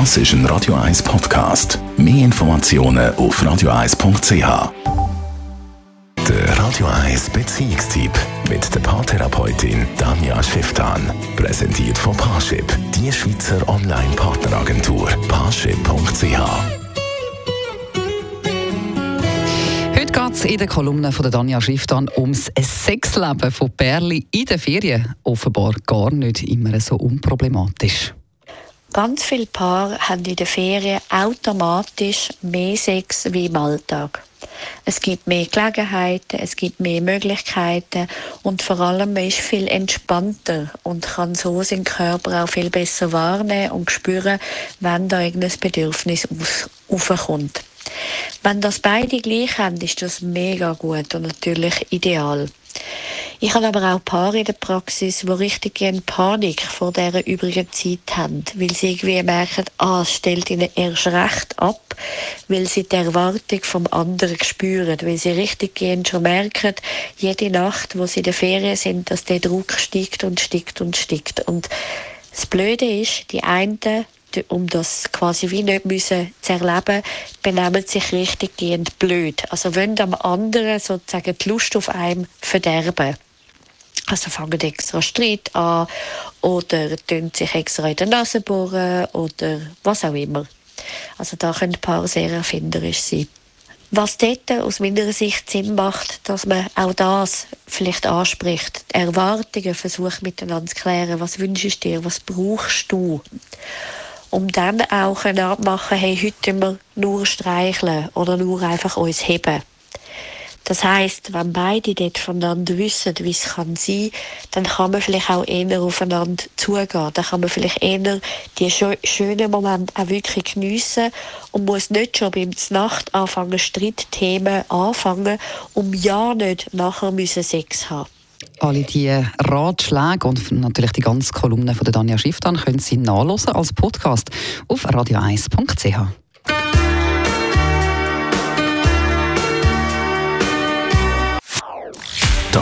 Das ist ein Radio 1 Podcast. Mehr Informationen auf radio1.ch. Der Radio 1 Beziehungstyp mit der Paartherapeutin Danja Schifftan. Präsentiert von Paarship, die Schweizer Online-Partneragentur. Paarship.ch. Heute geht in der Kolumne von Danja Schifftan ums Sexleben von Perli in den Ferien. Offenbar gar nicht immer so unproblematisch. Ganz viele Paare haben in den Ferien automatisch mehr Sex wie im Alltag. Es gibt mehr Gelegenheiten, es gibt mehr Möglichkeiten und vor allem man ist viel entspannter und kann so seinen Körper auch viel besser wahrnehmen und spüren, wenn da irgendein Bedürfnis aufkommt. Wenn das beide gleich haben, ist das mega gut und natürlich ideal. Ich habe aber auch Paare in der Praxis, die richtig gerne Panik vor dieser übrigen Zeit haben, weil sie irgendwie merken, ah, es stellt ihnen erst recht ab, weil sie die Erwartung vom anderen spüren, weil sie richtig gerne schon merken, jede Nacht, wo sie in der Ferien sind, dass der Druck steigt und steigt und steigt. Und das Blöde ist, die einen um das quasi wie nicht müssen zu erleben, benehmen sich richtig gehend blöd. Also wollen am anderen sozusagen die Lust auf einem verderben. Also fangen extra Streit an oder tun sich extra in der Nase bohren oder was auch immer. Also da können Paare sehr erfinderisch sein. Was dort aus meiner Sicht Sinn macht, dass man auch das vielleicht anspricht, die Erwartungen versucht miteinander zu klären, was wünschst du dir, was brauchst du, um dann auch abmachen, hey, heute wir nur streicheln oder nur einfach uns heben. Das heißt, wenn beide dort voneinander wissen, wie es kann sein, dann kann man vielleicht auch eher aufeinander zugehen. Dann kann man vielleicht eher die schönen Momente auch wirklich geniessen und muss nicht schon beim Nacht anfangen, Streitthemen anfangen, um ja nicht nachher müssen Sex haben. Alle diese Ratschläge und natürlich die ganze Kolumne von Danja Schifftan können Sie nachlesen als Podcast auf radio1.ch.